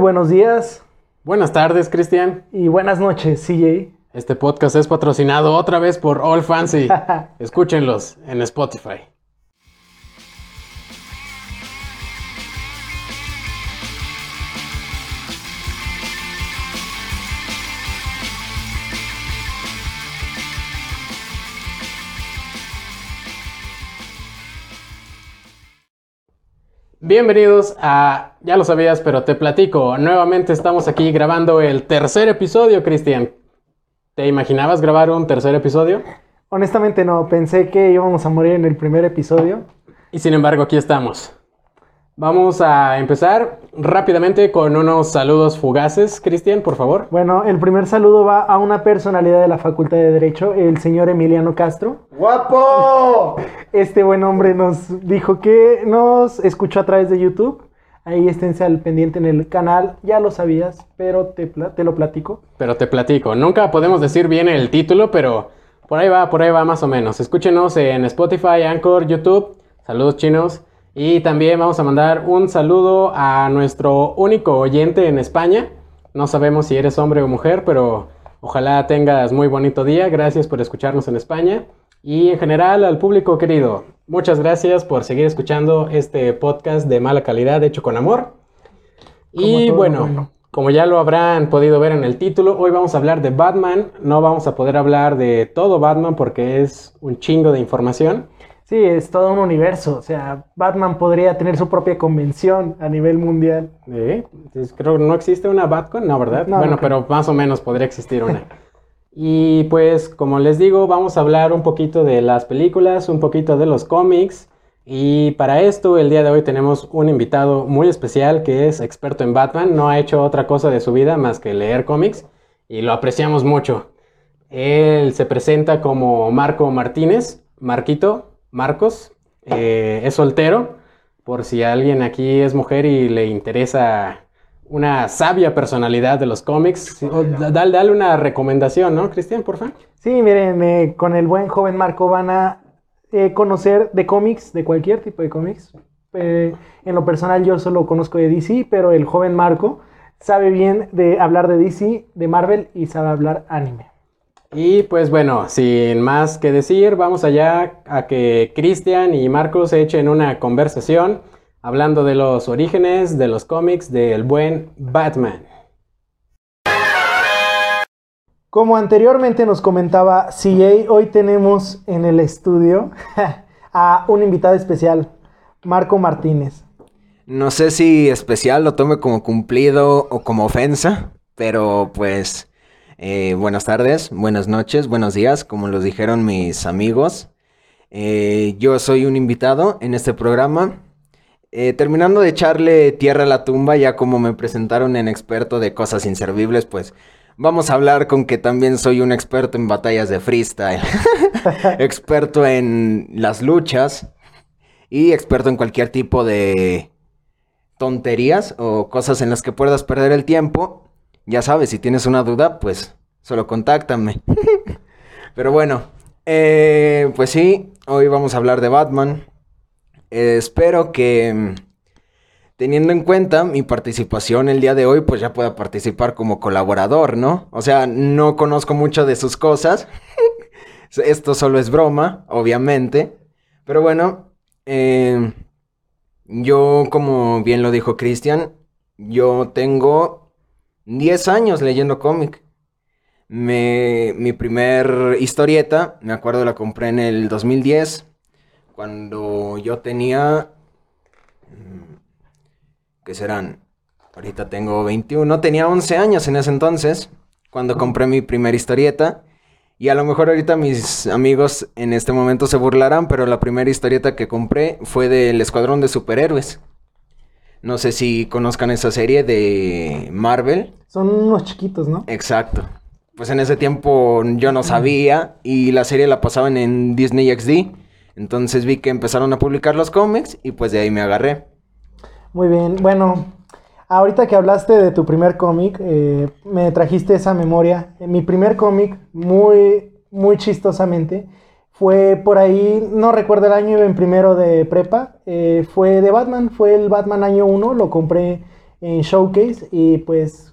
Buenos días Buenas tardes, Cristian. y buenas noches, CJ. Este podcast es patrocinado otra vez por All Fancy. Escúchenlos en Spotify. Bienvenidos a, ya lo sabías, pero te platico. Nuevamente estamos aquí grabando el tercer episodio, Cristian. ¿Te imaginabas grabar un tercer episodio? Honestamente no, pensé que íbamos a morir en el primer episodio. Y sin embargo, aquí estamos. Vamos a empezar rápidamente con unos saludos fugaces. Cristian, por favor. Bueno, el primer saludo va a una personalidad de la Facultad de Derecho, el señor Emiliano Castro. ¡Guapo! Este buen hombre nos dijo que nos escuchó a través de YouTube. Ahí esténse al pendiente en el canal, ya lo sabías, pero te, te lo platico. Pero te platico. Nunca podemos decir bien el título, pero por ahí va, por ahí va más o menos. Escúchenos en Spotify, Anchor, YouTube. Saludos chinos. Y también vamos a mandar un saludo a nuestro único oyente en España. No sabemos si eres hombre o mujer, pero ojalá tengas muy bonito día. Gracias por escucharnos en España. Y en general al público querido, muchas gracias por seguir escuchando este podcast de mala calidad hecho con amor. Como Y bueno. como ya lo habrán podido ver en el título, hoy vamos a hablar de Batman. No vamos a poder hablar de todo Batman porque es un chingo de información. Sí, es todo un universo. O sea, Batman podría tener su propia convención a nivel mundial. ¿Eh? Entonces, creo que no existe una Batcon, no, ¿verdad? No, bueno, no pero más o menos podría existir una. y pues, como les digo, vamos a hablar un poquito de las películas, un poquito de los cómics. Y para esto, el día de hoy tenemos un invitado muy especial que es experto en Batman. No ha hecho otra cosa de su vida más que leer cómics y lo apreciamos mucho. Él se presenta como Marco Martínez, Marquito, Marcos. eh, es soltero, por si alguien aquí es mujer y le interesa una sabia personalidad de los cómics. O Dale, dale una recomendación, ¿no, Cristian, por favor? Sí, miren, eh, con el buen joven Marco van a eh, conocer de cómics, de cualquier tipo de cómics. Eh, en lo personal yo solo conozco de DC, pero el joven Marco sabe bien de hablar de DC, de Marvel y sabe hablar anime. Y pues bueno, sin más que decir, vamos allá a que Cristian y Marcos echen una conversación hablando de los orígenes de los cómics del buen Batman. Como anteriormente nos comentaba CJ, hoy tenemos en el estudio a un invitado especial, Marco Martínez. No sé si especial lo tome como cumplido o como ofensa, pero pues eh, buenas tardes, buenas noches, buenos días, como los dijeron mis amigos. Eh, yo soy un invitado en este programa. Eh, terminando de echarle tierra a la tumba, ya como me presentaron en experto de cosas inservibles, pues vamos a hablar con que también soy un experto en batallas de freestyle, experto en las luchas y experto en cualquier tipo de tonterías o cosas en las que puedas perder el tiempo. Ya sabes, si tienes una duda, pues solo contáctame. Pero bueno, eh, pues sí, hoy vamos a hablar de Batman. Eh, espero que, mm, teniendo en cuenta mi participación el día de hoy, pues ya pueda participar como colaborador, ¿no? O sea, no conozco mucho de sus cosas. Esto solo es broma, obviamente. Pero bueno, eh, yo, como bien lo dijo Cristian, yo tengo 10 años leyendo cómic. Me, mi primer historieta, me acuerdo la compré en el 2010, cuando yo tenía... mm, ¿Qué serán? Ahorita tengo 21, tenía 11 años en ese entonces, cuando compré mi primera historieta. Y a lo mejor ahorita mis amigos en este momento se burlarán, pero la primera historieta que compré fue del Escuadrón de Superhéroes. No sé si conozcan esa serie de Marvel. Son unos chiquitos, ¿no? Exacto. Pues en ese tiempo yo no sabía y la serie la pasaban en Disney XD. Entonces vi que empezaron a publicar los cómics y pues de ahí me agarré. Muy bien, bueno, ahorita que hablaste de tu primer cómic, eh, me trajiste esa memoria. Mi primer cómic, muy, muy chistosamente, fue por ahí, no recuerdo el año, en primero de prepa, eh, fue de Batman, fue el Batman año 1, lo compré en Showcase y pues,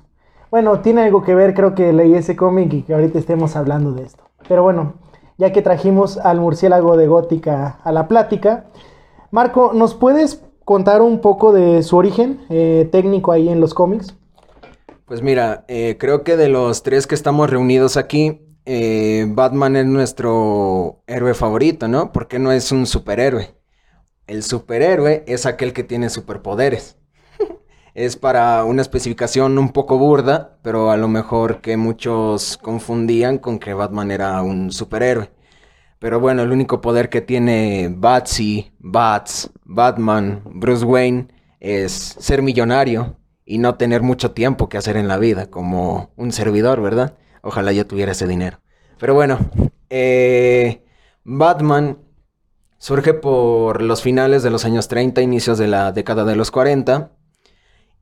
bueno, tiene algo que ver, creo que leí ese cómic y que ahorita estemos hablando de esto. Pero bueno, ya que trajimos al murciélago de Gótica a la plática, Marco, ¿nos puedes contar un poco de su origen eh, técnico ahí en los cómics? Pues mira, eh, creo que de los tres que estamos reunidos aquí, eh, Batman es nuestro héroe favorito, ¿no? Porque no es un superhéroe. El superhéroe es aquel que tiene superpoderes. es para una especificación un poco burda, pero a lo mejor que muchos confundían con que Batman era un superhéroe. Pero bueno, el único poder que tiene Batsy, Bats, Batman, Bruce Wayne es ser millonario y no tener mucho tiempo que hacer en la vida, como un servidor, ¿verdad? Ojalá yo tuviera ese dinero. Pero bueno, eh, Batman surge por los finales de los años 30, inicios de la década de los 40.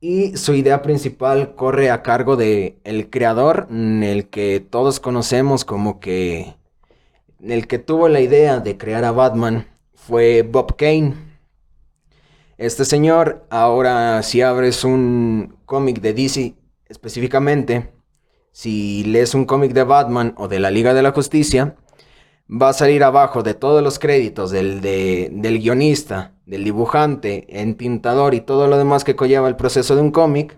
Y su idea principal corre a cargo de el creador, el que todos conocemos como que el que tuvo la idea de crear a Batman fue Bob Kane. Este señor, ahora si abres un cómic de DC específicamente, si lees un cómic de Batman o de la Liga de la Justicia, va a salir abajo de todos los créditos del, del guionista, del dibujante, entintador y todo lo demás que conlleva el proceso de un cómic.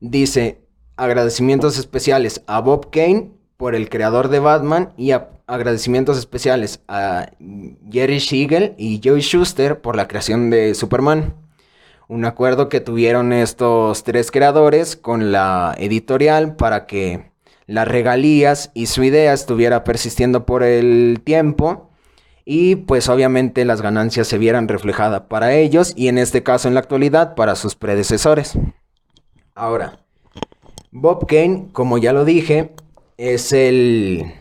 Dice agradecimientos especiales a Bob Kane por el creador de Batman y agradecimientos especiales a Jerry Siegel y Joey Schuster por la creación de Superman. Un acuerdo que tuvieron estos tres creadores con la editorial para que las regalías y su idea estuviera persistiendo por el tiempo y pues obviamente las ganancias se vieran reflejadas para ellos y en este caso en la actualidad para sus predecesores. Ahora, Bob Kane, como ya lo dije, es el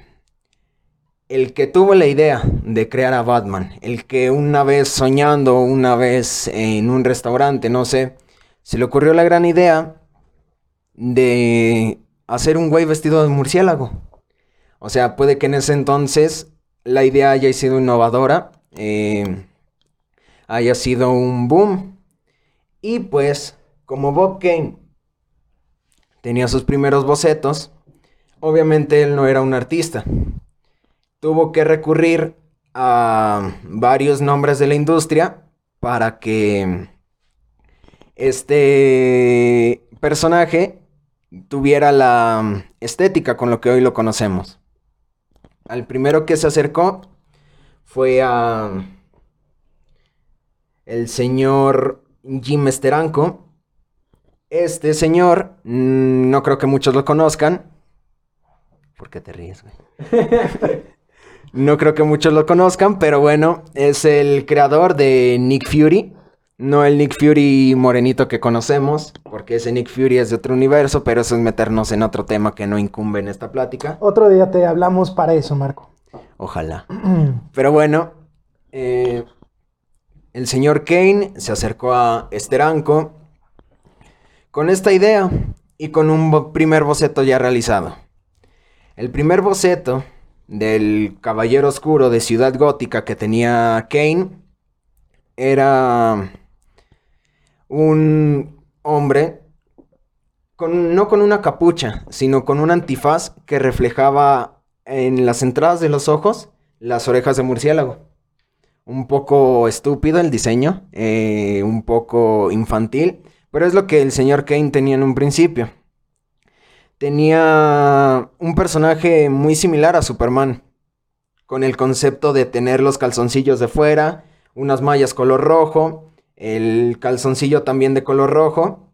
el que tuvo la idea de crear a Batman, el que una vez soñando, una vez en un restaurante, no sé, se le ocurrió la gran idea de hacer un güey vestido de murciélago. O sea, puede que en ese entonces la idea haya sido innovadora, eh, haya sido un boom. Y pues, como Bob Kane tenía sus primeros bocetos, obviamente él no era un artista tuvo que recurrir a varios nombres de la industria para que este personaje tuviera la estética con lo que hoy lo conocemos. Al primero que se acercó fue a el señor Jim Esteranco. Este señor, mm, no creo que muchos lo conozcan. ¿Por qué te ríes, güey? No creo que muchos lo conozcan, pero bueno, es el creador de Nick Fury. No el Nick Fury morenito que conocemos, porque ese Nick Fury es de otro universo, pero eso es meternos en otro tema que no incumbe en esta plática. Otro día te hablamos para eso, Marco. Ojalá. pero bueno, eh, el señor Kane se acercó a Esteranco con esta idea y con un primer boceto ya realizado. El primer boceto del Caballero Oscuro de Ciudad Gótica que tenía Kane era un hombre con, no con una capucha, sino con un antifaz que reflejaba en las entradas de los ojos las orejas de murciélago. Un poco estúpido el diseño, eh, un poco infantil, pero es lo que el señor Kane tenía en un principio tenía un personaje muy similar a Superman, con el concepto de tener los calzoncillos de fuera, unas mallas color rojo, el calzoncillo también de color rojo,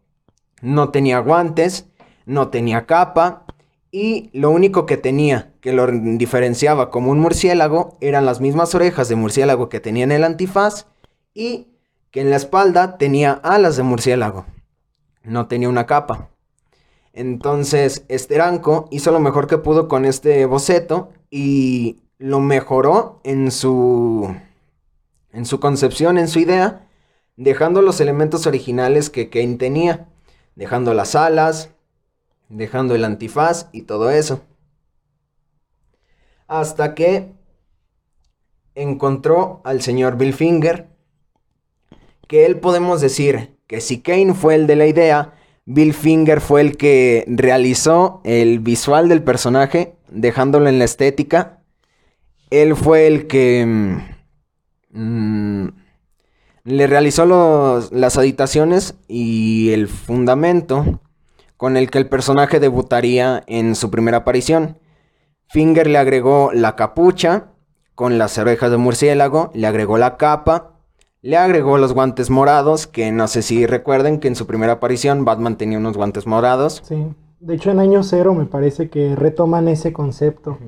no tenía guantes, no tenía capa, y lo único que tenía que lo diferenciaba como un murciélago eran las mismas orejas de murciélago que tenía en el antifaz y que en la espalda tenía alas de murciélago. No tenía una capa. Entonces, Esteranco hizo lo mejor que pudo con este boceto y lo mejoró en su en su concepción, en su idea, dejando los elementos originales que Kane tenía, dejando las alas, dejando el antifaz y todo eso. Hasta que encontró al señor Bill Finger, que él podemos decir que si Kane fue el de la idea, Bill Finger fue el que realizó el visual del personaje, dejándolo en la estética. Él fue el que mm, le realizó las editaciones y el fundamento con el que el personaje debutaría en su primera aparición. Finger le agregó la capucha con las orejas de murciélago, le agregó la capa, le agregó los guantes morados, que no sé si recuerden que en su primera aparición Batman tenía unos guantes morados. Sí, de hecho en año cero me parece que retoman ese concepto.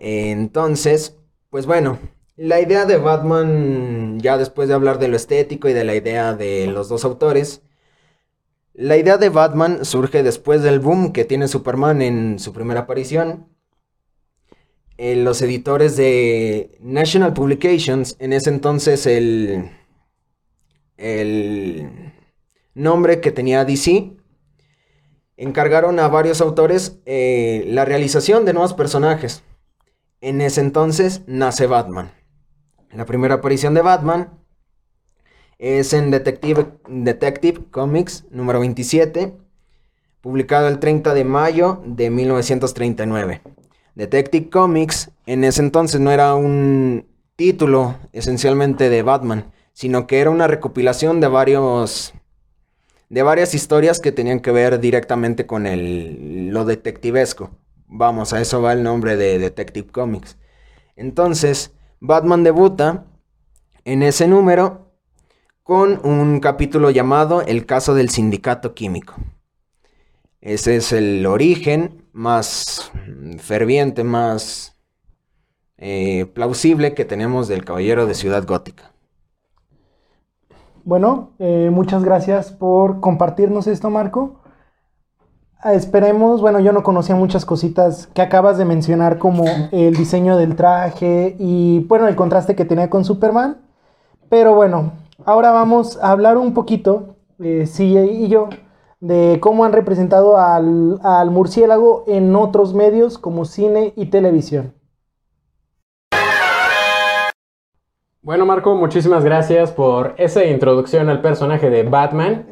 Entonces, pues bueno, la idea de Batman, ya después de hablar de lo estético y de la idea de los dos autores, la idea de Batman surge después del boom que tiene Superman en su primera aparición. Eh, los editores de National Publications, en ese entonces el, el nombre que tenía DC, encargaron a varios autores eh, la realización de nuevos personajes. En ese entonces nace Batman. La primera aparición de Batman es en Detective, Detective Comics número 27, publicado el 30 de mayo de 1939. Detective Comics en ese entonces no era un título esencialmente de Batman, sino que era una recopilación de varios de varias historias que tenían que ver directamente con el, lo detectivesco. Vamos, a eso va el nombre de Detective Comics. Entonces, Batman debuta en ese número con un capítulo llamado El caso del sindicato químico. Ese es el origen más ferviente, más eh, plausible que tenemos del Caballero de Ciudad Gótica. Bueno, eh, muchas gracias por compartirnos esto, Marco. Ah, esperemos, bueno, yo no conocía muchas cositas que acabas de mencionar como el diseño del traje y bueno, el contraste que tenía con Superman. Pero bueno, ahora vamos a hablar un poquito, eh, y yo, de cómo han representado al, al murciélago en otros medios como cine y televisión. Bueno, Marco, muchísimas gracias por esa introducción al personaje de Batman.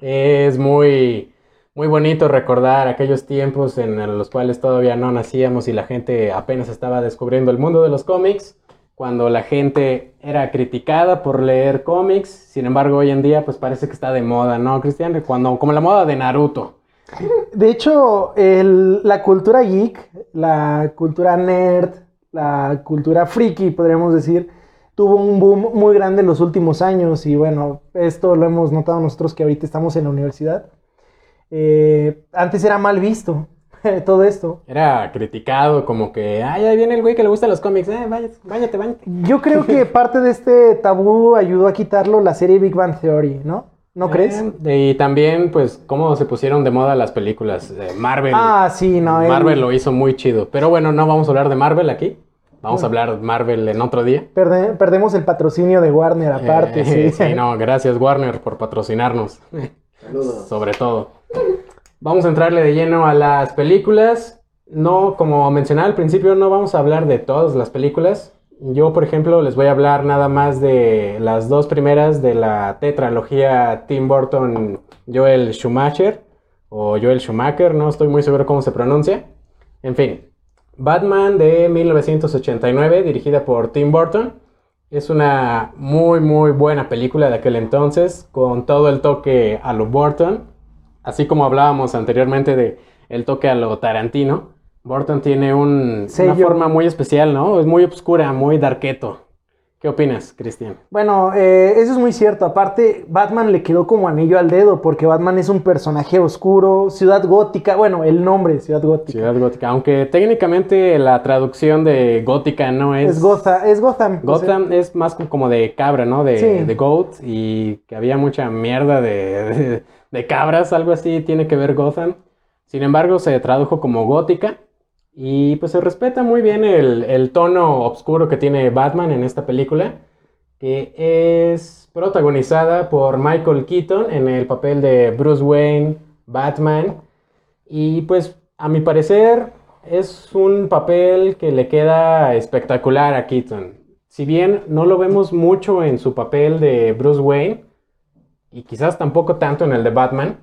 Es muy, muy bonito recordar aquellos tiempos en los cuales todavía no nacíamos y la gente apenas estaba descubriendo el mundo de los cómics cuando la gente era criticada por leer cómics, sin embargo hoy en día pues parece que está de moda, ¿no, Cristian? Cuando, como la moda de Naruto. De hecho, la cultura geek, la cultura nerd, la cultura friki, podríamos decir, tuvo un boom muy grande en los últimos años y bueno, esto lo hemos notado nosotros que ahorita estamos en la universidad. Eh, antes era mal visto, todo esto. Era criticado como que, ay, ahí viene el güey que le gustan los cómics, eh, váyate, váyate, váyate. Yo creo que parte de este tabú ayudó a quitarlo la serie Big Bang Theory, ¿no? ¿No eh, crees? Y también, pues, cómo se pusieron de moda las películas. de Marvel. Ah, sí, no. Marvel lo hizo muy chido. Pero bueno, no vamos a hablar de Marvel aquí. Vamos a hablar de Marvel en otro día. perdemos el patrocinio de Warner aparte, sí. Sí, no, gracias Warner por patrocinarnos. Saludos. Sobre todo. Vamos a entrarle de lleno a las películas. No, como mencionaba al principio, no vamos a hablar de todas las películas. Yo, por ejemplo, les voy a hablar nada más de las dos primeras de la tetralogía Tim Burton Joel Schumacher o Joel Schumacher, no estoy muy seguro cómo se pronuncia. En fin, Batman de 1989, dirigida por Tim Burton. Es una muy muy buena película de aquel entonces, con todo el toque a lo Burton así como hablábamos anteriormente de el toque a lo Tarantino, Burton tiene un, una forma muy especial, ¿no? Es muy oscura, muy darketo. ¿Qué opinas, Cristian? Bueno, eh, eso es muy cierto. Aparte, Batman le quedó como anillo al dedo, porque Batman es un personaje oscuro, ciudad gótica, bueno, el nombre, ciudad gótica. Ciudad gótica, aunque técnicamente la traducción de gótica no es... Es, Gotham. Es Gotham, Gotham es más como de cabra, ¿no? De, de goat, y que había mucha mierda de de cabras, algo así tiene que ver Gotham. Sin embargo, se tradujo como gótica. Y pues se respeta muy bien el, tono oscuro que tiene Batman en esta película, que es protagonizada por Michael Keaton en el papel de Bruce Wayne, Batman. Y pues a mi parecer es un papel que le queda espectacular a Keaton. si bien no lo vemos mucho en su papel de Bruce Wayne, y quizás tampoco tanto en el de Batman,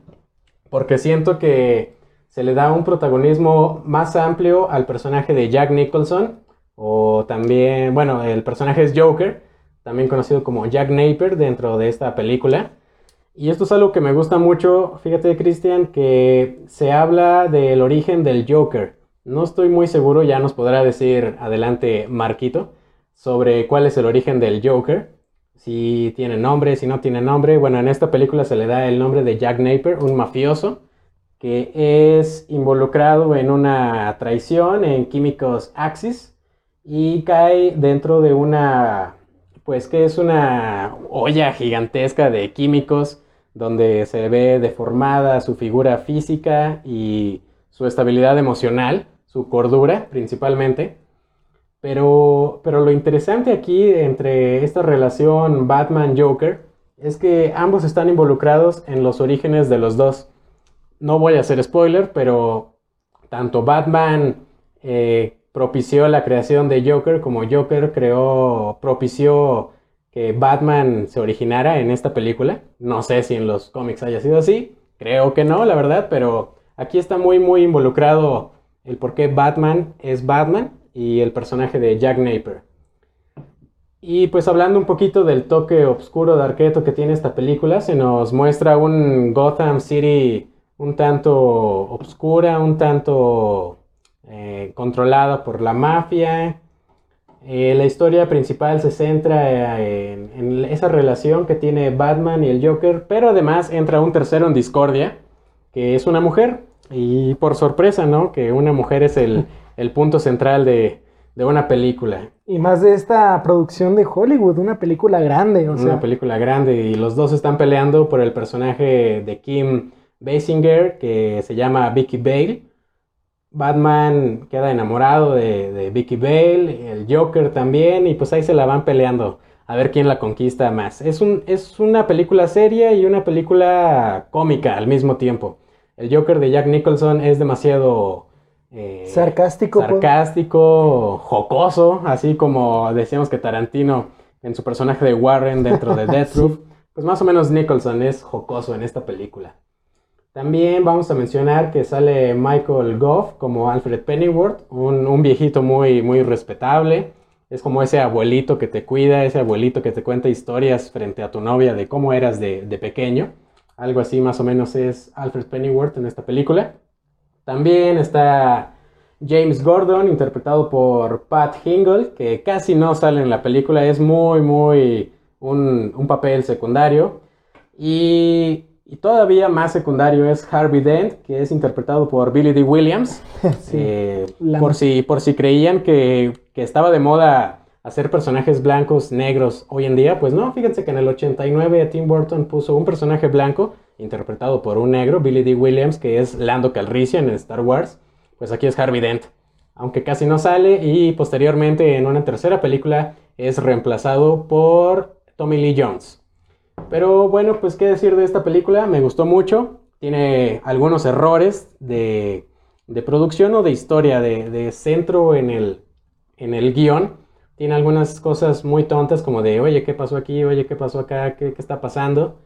porque siento que se le da un protagonismo más amplio al personaje de Jack Nicholson, o también, bueno, el personaje es Joker, también conocido como Jack Napier dentro de esta película. Y esto es algo que me gusta mucho, fíjate Cristian, que se habla del origen del Joker. No estoy muy seguro, ya nos podrá decir adelante Marquito, sobre cuál es el origen del Joker. Si tiene nombre, si no tiene nombre. Bueno, en esta película se le da el nombre de Jack Napier, un mafioso que es involucrado en una traición en Químicos Axis y cae dentro de una, pues que es una olla gigantesca de químicos donde se ve deformada su figura física y su estabilidad emocional, su cordura principalmente. Pero, pero lo interesante aquí entre esta relación Batman-Joker es que ambos están involucrados en los orígenes de los dos. No voy a hacer spoiler, pero tanto Batman eh, propició la creación de Joker como Joker creó, propició que Batman se originara en esta película. No sé si en los cómics haya sido así, creo que no, la verdad, pero aquí está muy, muy involucrado el por qué Batman es Batman y el personaje de Jack Napier. Y pues hablando un poquito del toque oscuro de arqueto que tiene esta película, se nos muestra un Gotham City un tanto obscura, un tanto eh, controlada por la mafia. Eh, la historia principal se centra eh, en, en, esa relación que tiene Batman y el Joker, pero además entra un tercero en discordia, que es una mujer. Y por sorpresa, ¿no? Que una mujer es el, el punto central de, de una película. Y más de esta producción de Hollywood, una película grande, o una película grande y los dos están peleando por el personaje de Kim Basinger, que se llama Vicky Bale. Batman queda enamorado de, de, Vicky Bale, el Joker también, y pues ahí se la van peleando a ver quién la conquista más. Es, un, es una película seria y una película cómica al mismo tiempo. El Joker de Jack Nicholson es demasiado eh, sarcástico, sarcástico, jocoso, así como decíamos que Tarantino en su personaje de Warren dentro de Death Proof, sí. pues más o menos Nicholson es jocoso en esta película. También vamos a mencionar que sale Michael Goff como Alfred Pennyworth, un, un, viejito muy, muy respetable. Es como ese abuelito que te cuida, ese abuelito que te cuenta historias frente a tu novia de cómo eras de, de pequeño. Algo así más o menos es Alfred Pennyworth en esta película. También está James Gordon, interpretado por Pat Hingle, que casi no sale en la película, es muy, muy un, un papel secundario. Y y todavía más secundario es Harvey Dent, que es interpretado por Billy D. Williams. sí, eh, por, si, por si creían que, que, estaba de moda hacer personajes blancos, negros hoy en día, pues no, fíjense que en el 89 Tim Burton puso un personaje blanco interpretado por un negro, Billy D. Williams, que es Lando Calrissian en Star Wars. Pues aquí es Harvey Dent, aunque casi no sale y posteriormente en una tercera película es reemplazado por Tommy Lee Jones. Pero bueno, pues qué decir de esta película, me gustó mucho, tiene algunos errores de, producción o de historia, de, de centro en el, en el guion. Tiene algunas cosas muy tontas como de, oye, ¿qué pasó aquí? Oye, ¿qué pasó acá? ¿Qué, qué está pasando?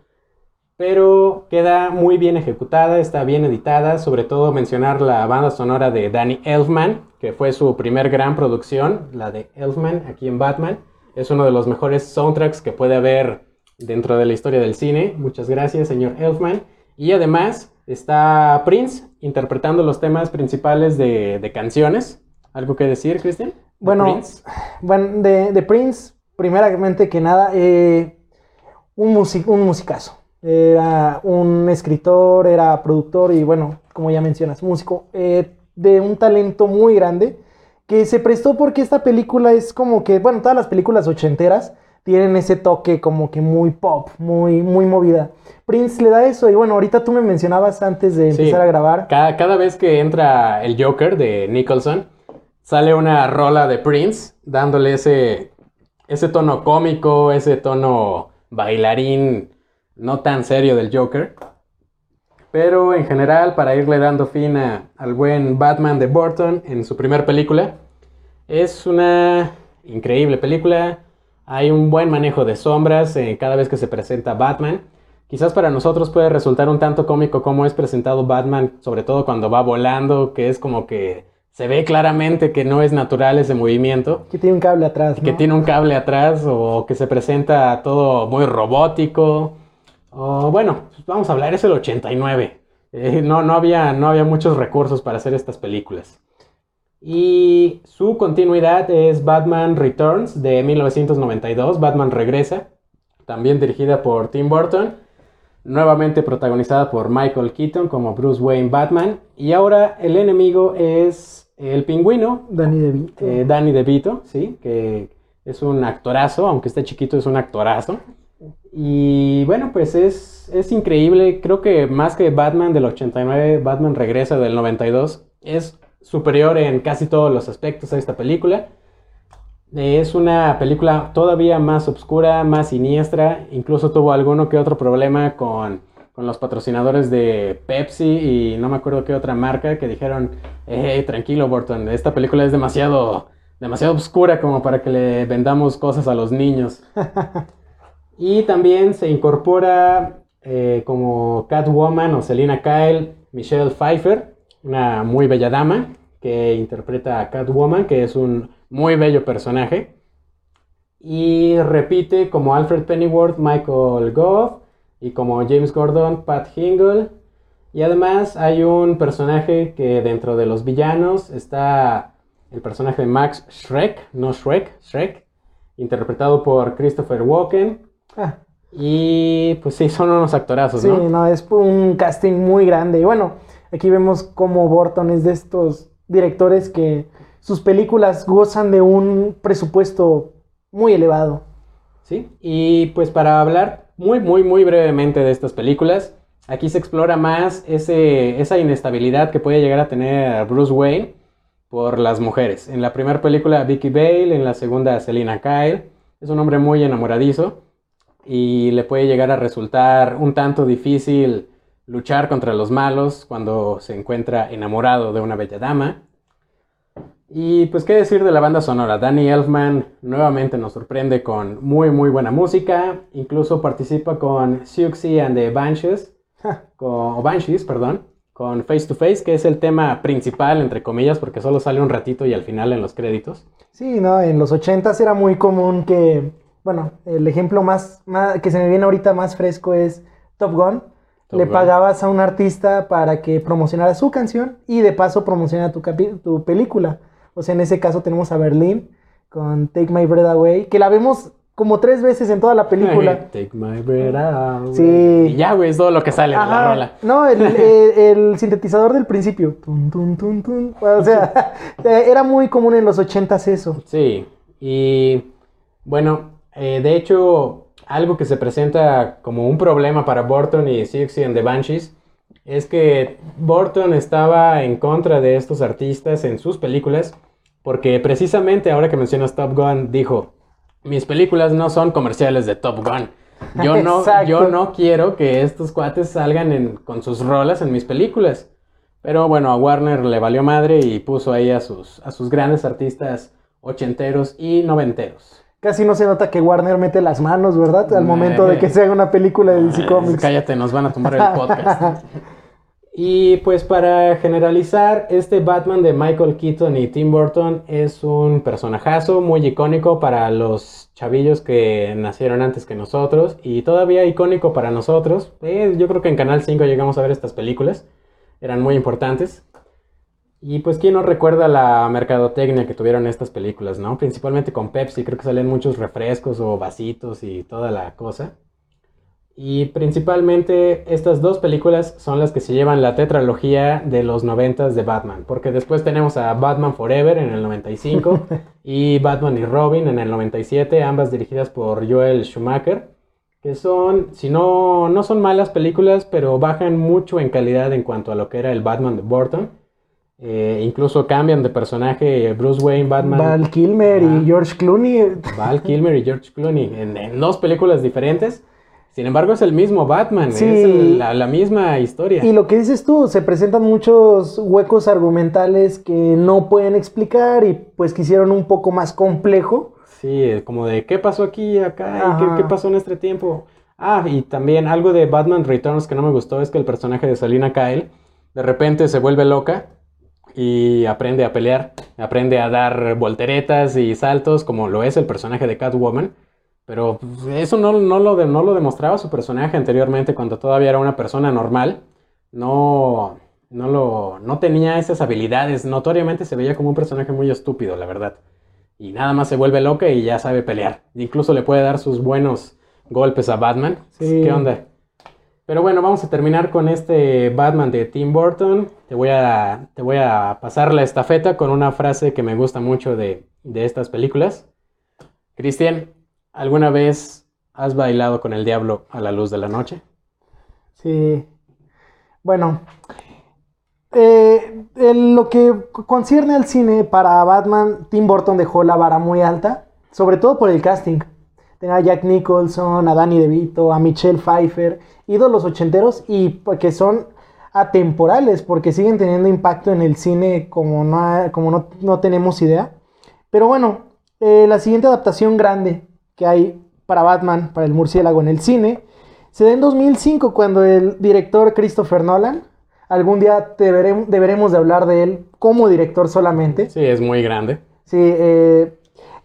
Pero queda muy bien ejecutada, está bien editada, sobre todo mencionar la banda sonora de Danny Elfman, que fue su primer gran producción, la de Elfman aquí en Batman. Es uno de los mejores soundtracks que puede haber dentro de la historia del cine. Muchas gracias, señor Elfman. Y además está Prince interpretando los temas principales de, de canciones. ¿Algo que decir, Cristian? Bueno, Prince? bueno de, de, Prince, primeramente que nada, eh, un, music, un musicazo. Era un escritor, era productor y bueno, como ya mencionas, músico eh, de un talento muy grande que se prestó porque esta película es como que, bueno, todas las películas ochenteras tienen ese toque como que muy pop, muy, muy movida. Prince le da eso y bueno, ahorita tú me mencionabas antes de empezar Sí. a grabar. Cada, cada vez que entra el Joker de Nicholson, sale una rola de Prince dándole ese, ese tono cómico, ese tono bailarín no tan serio del Joker. Pero en general, para irle dando fin a- al buen Batman de Burton en su primera película, es una increíble película. Hay un buen manejo de sombras eh, cada vez que se presenta Batman. Quizás para nosotros puede resultar un tanto cómico cómo es presentado Batman, sobre todo cuando va volando, que es como que se ve claramente que no es natural ese movimiento. Que tiene un cable atrás. ¿no? Que tiene un cable atrás o que se presenta todo muy robótico. O bueno, pues vamos a hablar, es el 89. Eh, no, no, había, no había muchos recursos para hacer estas películas. Y su continuidad es Batman Returns de 1992, Batman Regresa, también dirigida por Tim Burton, nuevamente protagonizada por Michael Keaton como Bruce Wayne Batman, y ahora el enemigo es el pingüino, Danny DeVito. eh, Danny DeVito, ¿sí? que es un actorazo, aunque esté chiquito es un actorazo. Y bueno, pues es, es increíble, creo que más que Batman del 89, Batman Regresa del 92, es superior en casi todos los aspectos a esta película. Es una película todavía más oscura, más siniestra, incluso tuvo alguno que otro problema con, con los patrocinadores de Pepsi y no me acuerdo qué otra marca que dijeron, hey, tranquilo Burton, esta película es demasiado, demasiado oscura como para que le vendamos cosas a los niños. y también se incorpora eh, como Catwoman o Selina Kyle, Michelle Pfeiffer, una muy bella dama que interpreta a Catwoman, que es un muy bello personaje. Y repite como Alfred Pennyworth, Michael Goff, y como James Gordon, Pat Hingle. Y además hay un personaje que dentro de los villanos está el personaje de Max Shrek, no Shrek, Shrek, interpretado por Christopher Walken. Ah, Y pues sí, son unos actorazos, sí, ¿no? no, es un casting muy grande. Y bueno, aquí vemos cómo Burton es de estos directores que sus películas gozan de un presupuesto muy elevado. Sí, y pues para hablar muy, muy, muy brevemente de estas películas, aquí se explora más ese, esa inestabilidad que puede llegar a tener Bruce Wayne por las mujeres. En la primera película Vicky Bale, en la segunda Selina Kyle, es un hombre muy enamoradizo y le puede llegar a resultar un tanto difícil luchar contra los malos cuando se encuentra enamorado de una bella dama. Y pues qué decir de la banda sonora. Danny Elfman nuevamente nos sorprende con muy muy buena música. Incluso participa con Siouxsie and the Banshees, con, Banshees, perdón, con Face to Face, que es el tema principal, entre comillas, porque solo sale un ratito y al final en los créditos. Sí, no, en los 80s era muy común que, bueno, el ejemplo más, más- que se me viene ahorita más fresco es Top Gun. Le pagabas a un artista para que promocionara su canción y de paso promocionara tu, película. O sea, en ese caso tenemos a Berlín con Take My Breath Away, que la vemos como tres veces en toda la película. Take my breath away. Sí. Y ya, güey, es todo lo que sale de la Ajá. rola. No, el, el- el sintetizador del principio. Tun, tun, tun. O sea, era muy común en los 80s eso. Sí, y bueno, eh, de hecho, algo que se presenta como un problema para Burton y Siouxsie and the Banshees es que Burton estaba en contra de estos artistas en sus películas porque precisamente ahora que mencionas Top Gun dijo, mis películas no son comerciales de Top Gun. Yo no, yo no quiero que estos cuates salgan en- con sus rolas en mis películas. Pero bueno, a Warner le valió madre y puso ahí a sus, a sus grandes artistas ochenteros y noventeros. Casi no se nota que Warner mete las manos, ¿verdad? Al momento de que se haga una película de DC Comics. Cállate, nos van a tumbar el podcast. Y pues para generalizar, este Batman de Michael Keaton y Tim Burton es un personajazo muy icónico para los chavillos que nacieron antes que nosotros y todavía icónico para nosotros. Eh, yo creo que en Canal 5 llegamos a ver estas películas, eran muy importantes. Y pues quién no recuerda la mercadotecnia que tuvieron estas películas, ¿no? Principalmente con Pepsi, creo que salen muchos refrescos o vasitos y toda la cosa. Y principalmente estas dos películas son las que se llevan la tetralogía de los 90 de Batman, porque después tenemos a Batman Forever en el 95 y Batman y Robin en el 97, ambas dirigidas por Joel Schumacher, que son, si no, no son malas películas, pero bajan mucho en calidad en cuanto a lo que era el Batman de Burton. Eh, incluso cambian de personaje Bruce Wayne, Batman. Val Kilmer y George Clooney. Val Kilmer y George Clooney en, en dos películas diferentes. Sin embargo, es el mismo Batman, Sí. es el- la, la misma historia. Y lo que dices tú, se presentan muchos huecos argumentales que no pueden explicar y pues quisieron un poco más complejo Sí, eh, como de qué pasó aquí, acá, y qué, qué pasó en este tiempo. Ah, y también algo de Batman Returns que no me gustó es que el personaje de Selina Kyle de repente se vuelve loca y aprende a pelear, aprende a dar volteretas y saltos como lo es el personaje de Catwoman. Pero pues, eso no, no lo, de- no lo demostraba su personaje anteriormente cuando todavía era una persona normal. No, no, lo, no tenía esas habilidades. Notoriamente se veía como un personaje muy estúpido, la verdad. Y nada más se vuelve loca y ya sabe pelear. Incluso le puede dar sus buenos golpes a Batman. Sí. ¿Qué onda? Pero bueno, vamos a terminar con este Batman de Tim Burton. Te voy a, te voy a pasar la estafeta con una frase que me gusta mucho de, de estas películas. Cristian, ¿alguna vez has bailado con el diablo a la luz de la noche? Sí. Bueno, eh, en lo que concierne al cine, para Batman, Tim Burton dejó la vara muy alta, sobre todo por el casting. Tenía a Jack Nicholson, a Danny DeVito, a Michelle Pfeiffer, ídolos ochenteros y pues, que son atemporales porque siguen teniendo impacto en el cine como no, como no, no tenemos idea. Pero bueno, eh, la siguiente adaptación grande que hay para Batman, para el murciélago en el cine, se da en 2005 cuando el director Christopher Nolan, algún día deberem- deberemos de hablar de él como director solamente. Sí, es muy grande. Sí, eh,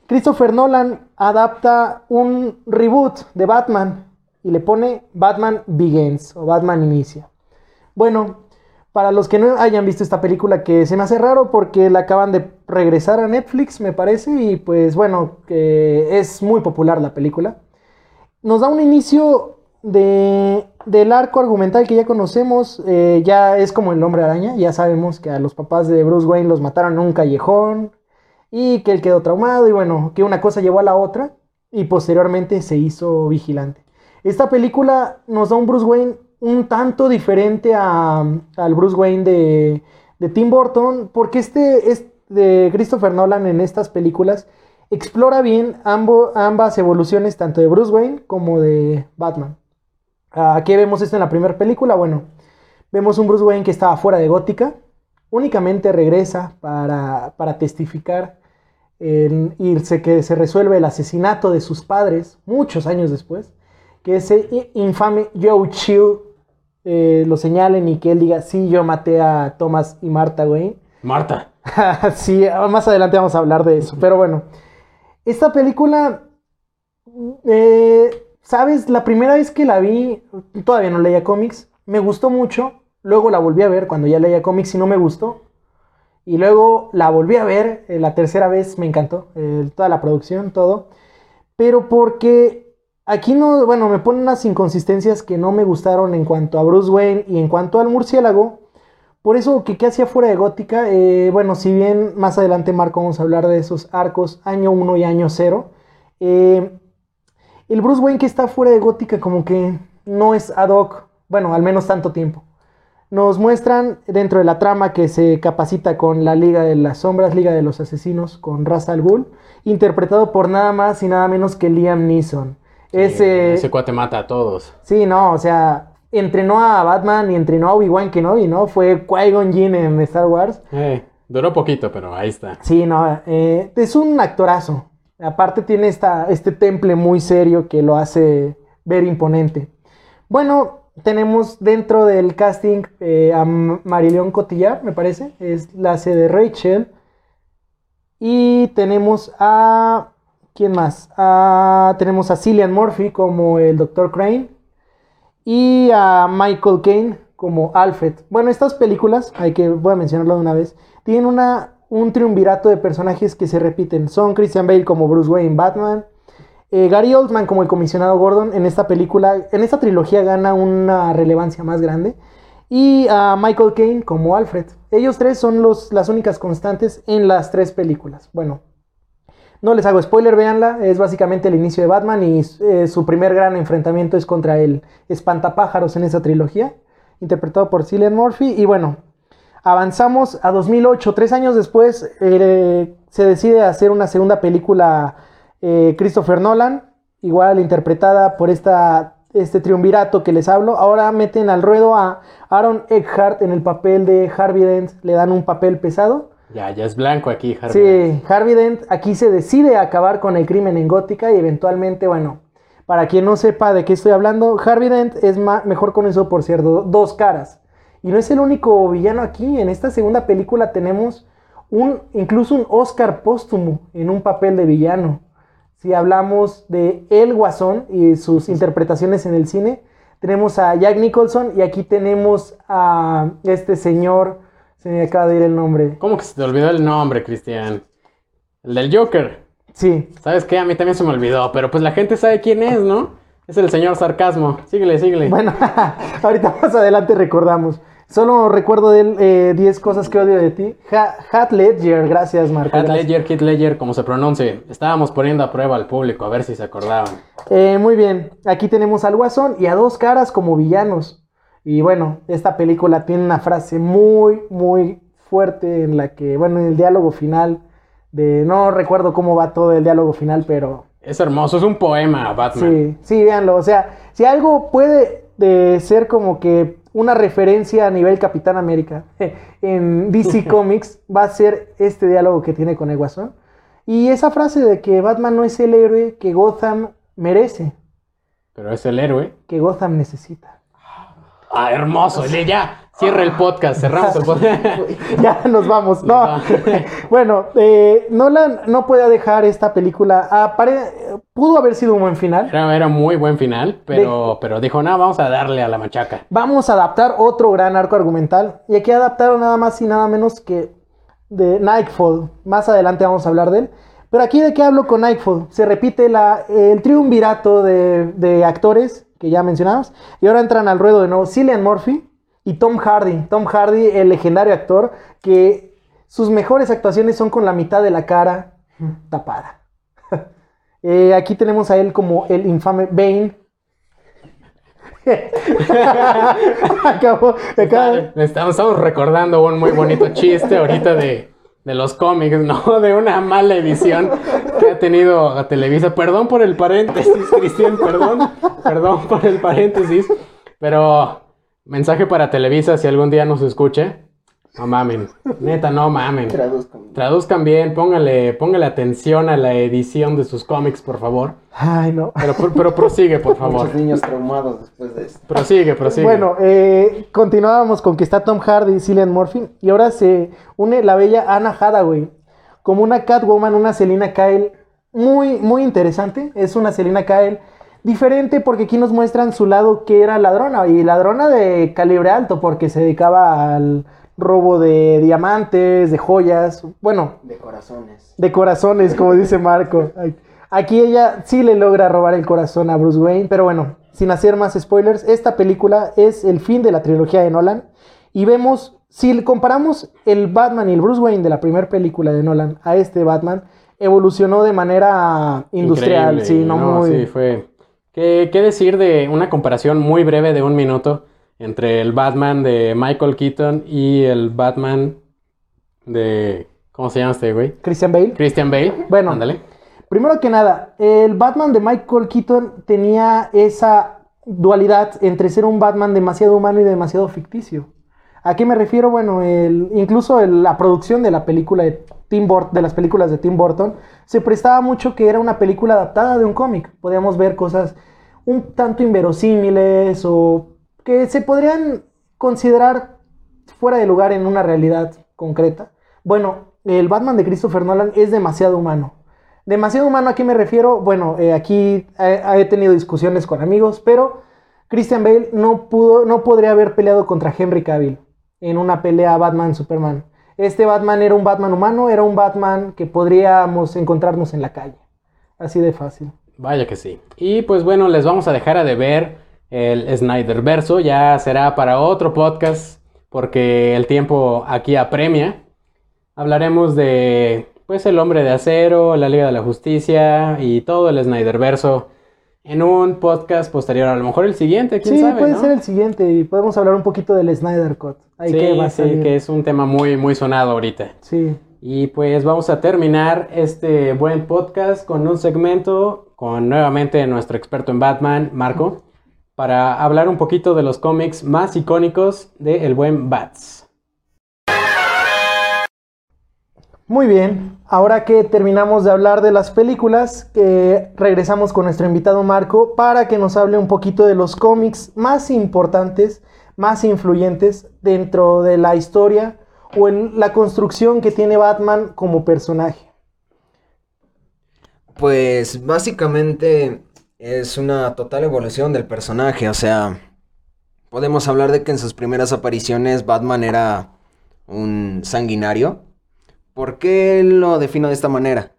Christopher Nolan adapta un reboot de Batman y le pone Batman Begins o Batman Inicia. Bueno, para los que no hayan visto esta película, que se me hace raro porque la acaban de regresar a Netflix, me parece, y pues bueno, que es muy popular la película. Nos da un inicio de, del arco argumental que ya conocemos, eh, ya es como el hombre araña, ya sabemos que a los papás de Bruce Wayne los mataron en un callejón y que él quedó traumado y bueno, que una cosa llevó a la otra y posteriormente se hizo vigilante. Esta película nos da un Bruce Wayne un tanto diferente a- al Bruce Wayne de, de Tim Burton, porque este es de Christopher Nolan en estas películas explora bien ambas evoluciones, tanto de Bruce Wayne como de Batman. Aquí vemos esto en la primera película. Bueno, vemos un Bruce Wayne que estaba fuera de Gótica. Únicamente regresa para, para testificar en irse que se resuelve el asesinato de sus padres muchos años después. Que ese infame Joe Chill eh, lo señalen y que él diga, sí, yo maté a Thomas y Martha Wayne. Marta. sí, más adelante vamos a hablar de eso. Pero bueno, esta película, eh, ¿sabes? La primera vez que la vi, todavía no leía cómics, me gustó mucho. Luego la volví a ver cuando ya leía cómics y no me gustó. Y luego la volví a ver, eh, la tercera vez me encantó, eh, toda la producción, todo. Pero porque aquí no, bueno, me ponen unas inconsistencias que no me gustaron en cuanto a Bruce Wayne y en cuanto al murciélago. Por eso, que qué hacía fuera de Gótica? Eh, bueno, si bien más adelante, Marco, vamos a hablar de esos arcos, año 1 y año 0. el Bruce Wayne que está fuera de Gótica como que no es ad hoc, bueno, al menos tanto tiempo. Nos muestran dentro de la trama que se capacita con la Liga de las Sombras, Liga de los Asesinos, con Ra's al Ghul, interpretado por nada más y nada menos que Liam Neeson. Ese, Ese cuate mata a todos. Sí, no, o sea, entrenó a Batman y entrenó a Obi-Wan Kenobi, ¿no? Fue Qui-Gon Jinn en Star Wars. Eh, duró poquito, pero ahí está. Sí, no, eh, es un actorazo. Aparte tiene esta, este temple muy serio que lo hace ver imponente. Bueno, tenemos dentro del casting eh, a M- Marilyn Cotillard, me parece. Es la C de Rachel. Y tenemos a... ¿Quién más? Ah, tenemos a Cillian Murphy como el Dr. Crane. Y a Michael Caine como Alfred. Bueno, estas películas, hay que, voy a mencionarlo de una vez, tienen una, un triunvirato de personajes que se repiten. Son Christian Bale como Bruce Wayne, Batman. Eh, Gary Oldman como el comisionado Gordon en esta película, en esta trilogía gana una relevancia más grande. Y a Michael Caine como Alfred. Ellos tres son las únicas constantes en las tres películas. Bueno, no les hago spoiler, véanla. Es básicamente el inicio de Batman y eh, su primer gran enfrentamiento es contra el espantapájaros en esa trilogía, interpretado por Cillian Murphy. Y bueno, avanzamos a 2008, tres años después eh, se decide hacer una segunda película eh, Christopher Nolan, igual interpretada por esta, este triunvirato que les hablo. Ahora meten al ruedo a Aaron Eckhart en el papel de Harvey Dent, le dan un papel pesado. Ya, ya es blanco aquí, Harvey. Sí, Harvey Dent aquí se decide a acabar con el crimen en Gótica y eventualmente, bueno, para quien no sepa de qué estoy hablando, Harvey Dent es mejor conocido por ser do- dos caras. Y no es el único villano aquí. En esta segunda película tenemos un, incluso un Oscar póstumo en un papel de villano. Si hablamos de El Guasón y sus interpretaciones en el cine, tenemos a Jack Nicholson y aquí tenemos a este señor, se me acaba de ir el nombre. ¿Cómo que se te olvidó el nombre, Cristian? El del Joker. Sí, ¿Sabes qué? A mí también se me olvidó, pero pues la gente sabe quién es, ¿no? Es el señor Sarcasmo. Síguele, síguele. Bueno, ahorita más adelante recordamos. Solo recuerdo de él eh, 10 cosas que odio de ti. Ha- Hat Ledger, gracias Marco. Gracias. Ledger, Kid Ledger, como se pronuncie. Estábamos poniendo a prueba al público, a ver si se acordaban. Eh, muy bien, aquí tenemos al Guasón y a dos caras como villanos. Y bueno, esta película tiene una frase muy, muy fuerte en la que, bueno, en el diálogo final, de no recuerdo cómo va todo el diálogo final, pero Es hermoso, es un poema, Batman. Sí, sí, véanlo. O sea, si algo puede de ser como que una referencia a nivel Capitán América en DC Comics, va a ser este diálogo que tiene con el Guasón. Y esa frase de que Batman no es el héroe que Gotham merece, Pero es el héroe. que Gotham necesita. Ah, hermoso. Ya, ya. Cierra el podcast, cerramos el podcast. ya nos vamos. No. Bueno, eh, Nolan no puede dejar esta película. apare- pudo haber sido un buen final. Era, era muy buen final, pero, pero dijo, no, vamos a darle a la machaca. Vamos a adaptar otro gran arco argumental. Y aquí adaptaron nada más y nada menos que de Nightfall. Más adelante vamos a hablar de él. Pero aquí de qué hablo con Nightfall. Se repite la, el triunvirato de, de actores que ya mencionamos. Y ahora entran al ruedo de nuevo Cillian Murphy y Tom Hardy. Tom Hardy, el legendario actor que sus mejores actuaciones son con la mitad de la cara tapada. Eh, aquí tenemos a él como el infame Bane. Acabó, acaba- Estamos, estamos recordando un muy bonito chiste ahorita de, de los cómics, ¿no? De una mala edición que ha tenido Televisa. Perdón por el paréntesis, Cristian, perdón. Perdón por el paréntesis. Pero mensaje para Televisa si algún día nos escuche. No mamen. Neta, no mamen. Traduzcan bien, póngale, póngale atención a la edición de sus cómics, por favor. Ay, no. Pero, pero prosigue, por favor. Muchos niños traumados después de esto. Prosigue, prosigue. Bueno, eh, continuábamos con que está Tom Hardy y Cillian Murphy. Y ahora se une la bella Anna Hathaway como una Catwoman, una Selina Kyle muy, muy interesante. Es una Selina Kyle diferente porque aquí nos muestran su lado que era ladrona. Y ladrona de calibre alto porque se dedicaba al robo de diamantes, de joyas. Bueno, De corazones. de corazones, como dice Marco. Aquí ella sí le logra robar el corazón a Bruce Wayne, pero bueno, sin hacer más spoilers, esta película es el fin de la trilogía de Nolan y vemos, si comparamos el Batman y el Bruce Wayne de la primera película de Nolan a este Batman, evolucionó de manera industrial, Increíble, sí, no, muy... Sí, fue. ¿Qué, qué decir de una comparación muy breve de un minuto entre el Batman de Michael Keaton y el Batman de. ¿Cómo se llama este güey? Christian Bale. Christian Bale. Bueno. Ándale. Primero que nada, el Batman de Michael Keaton tenía esa dualidad entre ser un Batman demasiado humano y demasiado ficticio. ¿A qué me refiero? Bueno, el- incluso el- la producción de la película de De las películas de Tim Burton, se prestaba mucho que era una película adaptada de un cómic. Podíamos ver cosas un tanto inverosímiles o que se podrían considerar fuera de lugar en una realidad concreta. Bueno, el Batman de Christopher Nolan es demasiado humano. Demasiado humano, ¿a qué me refiero? Bueno, eh, aquí eh, he tenido discusiones con amigos, pero Christian Bale no pudo, no podría haber peleado contra Henry Cavill en una pelea Batman-Superman. Este Batman era un Batman humano, era un Batman que podríamos encontrarnos en la calle. Así de fácil. Vaya que sí. Y pues bueno, les vamos a dejar a deber el Snyder verso. Ya será para otro podcast porque el tiempo aquí apremia. Hablaremos de pues el hombre de acero, la Liga de la Justicia y todo el Snyder verso en un podcast posterior. A lo mejor el siguiente, quién Sí, sabe. puede ¿no? ser el siguiente y podemos hablar un poquito del Snyder Cut. Ahí sí, que va a sí, que es un tema muy, muy sonado ahorita. Sí. Y pues vamos a terminar este buen podcast con un segmento con nuevamente nuestro experto en Batman, Marco, para hablar un poquito de los cómics más icónicos de El Buen Bats. Muy bien, ahora que terminamos de hablar de las películas, que regresamos con nuestro invitado Marco para que nos hable un poquito de los cómics más importantes, más influyentes dentro de la historia o en la construcción que tiene Batman como personaje. Pues básicamente es una total evolución del personaje, o sea, podemos hablar de que en sus primeras apariciones Batman era un sanguinario. ¿Por qué lo defino de esta manera?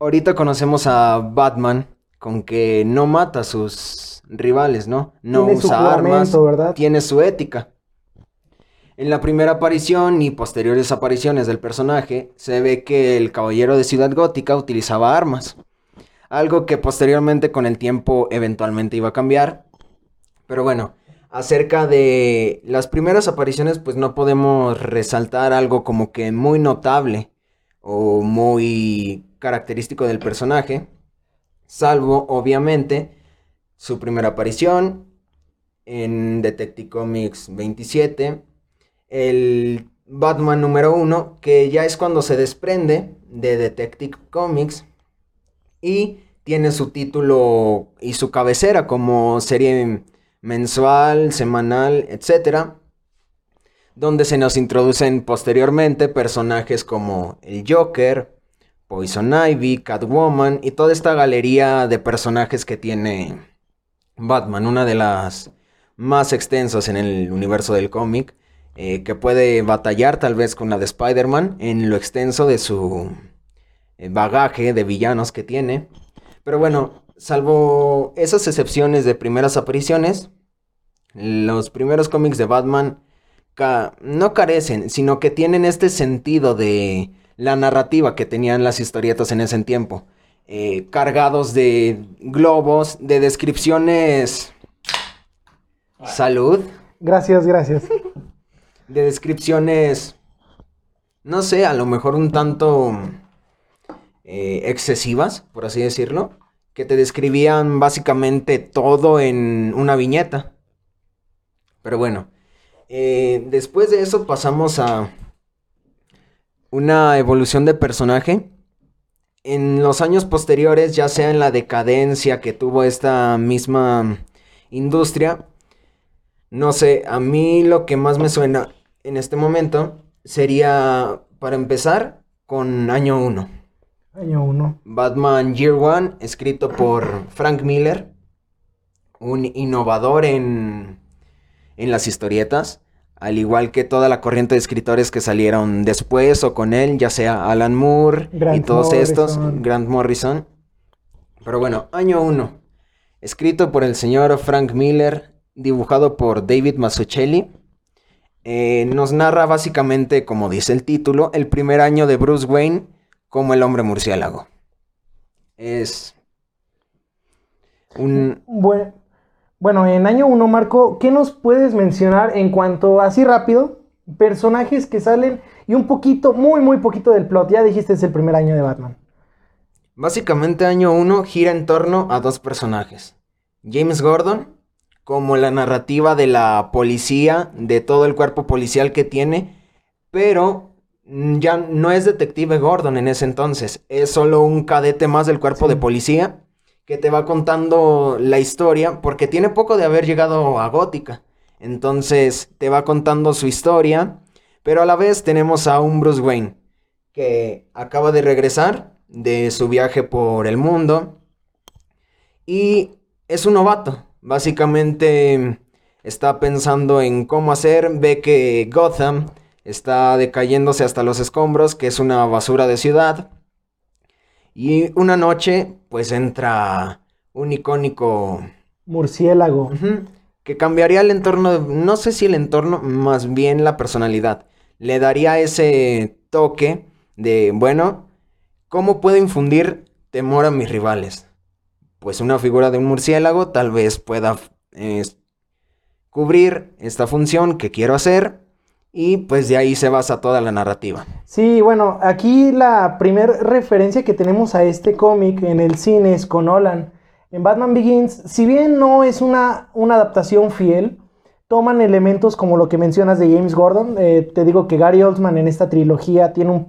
Ahorita conocemos a Batman con que no mata a sus rivales, ¿no? No Tiene usa armas, tiene su ética. En la primera aparición y posteriores apariciones del personaje, se ve que el caballero de Ciudad Gótica utilizaba armas. Algo que posteriormente con el tiempo eventualmente iba a cambiar. Pero bueno, acerca de las primeras apariciones, pues no podemos resaltar algo como que muy notable o muy característico del personaje. Salvo, obviamente, su primera aparición en Detective Comics 27. El Batman número 1, que ya es cuando se desprende de Detective Comics y tiene su título y su cabecera como serie mensual, semanal, etcétera, donde se nos introducen posteriormente personajes como el Joker, Poison Ivy, Catwoman y toda esta galería de personajes que tiene Batman, una de las más extensas en el universo del cómic, eh, que puede batallar tal vez con la de Spider-Man en lo extenso de su eh, bagaje de villanos que tiene. Pero bueno, salvo esas excepciones de primeras apariciones, los primeros cómics de Batman ca- no carecen, sino que tienen este sentido de la narrativa que tenían las historietas en ese tiempo. Eh, cargados de globos, de descripciones... Salud. Gracias, gracias. De descripciones... No sé, a lo mejor un tanto eh, excesivas, por así decirlo, que te describían básicamente todo en una viñeta. Pero bueno, eh, después de eso pasamos a una evolución de personaje. En los años posteriores, ya sea en la decadencia que tuvo esta misma industria, no sé, a mí lo que más me suena en este momento sería, para empezar, con año 1. Año 1. Batman Year One, escrito por Frank Miller, un innovador en, en las historietas, al igual que toda la corriente de escritores que salieron después o con él, ya sea Alan Moore y todos estos. Grant Morrison. Pero bueno, año 1, escrito por el señor Frank Miller, dibujado por David Mazzucchelli. Eh, nos narra básicamente, como dice el título, el primer año de Bruce Wayne como el hombre murciélago. Es un... Bue- Bueno, en año 1, Marco, ¿qué nos puedes mencionar en cuanto, así rápido, personajes que salen y un poquito, muy, muy poquito del plot? Ya dijiste es el primer año de Batman. Básicamente año 1 gira en torno a dos personajes. James Gordon, como la narrativa de la policía, de todo el cuerpo policial que tiene, pero ya no es detective Gordon en ese entonces, es solo un cadete más del cuerpo de policía que te va contando la historia, porque tiene poco de haber llegado a Gótica. Entonces te va contando su historia, pero a la vez tenemos a un Bruce Wayne que acaba de regresar de su viaje por el mundo y es un novato. Básicamente está pensando en cómo hacer, ve que Gotham está decayéndose hasta los escombros, que es una basura de ciudad. Y una noche, pues entra un icónico Murciélago. Que cambiaría el entorno, de- no sé si el entorno, más bien la personalidad. Le daría ese toque de, bueno, ¿cómo puedo infundir temor a mis rivales? Pues una figura de un murciélago tal vez pueda eh, cubrir esta función que quiero hacer y pues de ahí se basa toda la narrativa. Sí, bueno, aquí la primera referencia que tenemos a este cómic en el cine es con Nolan. En Batman Begins, si bien no es una, una adaptación fiel, toman elementos como lo que mencionas de James Gordon. Eh, te digo que Gary Oldman en esta trilogía tiene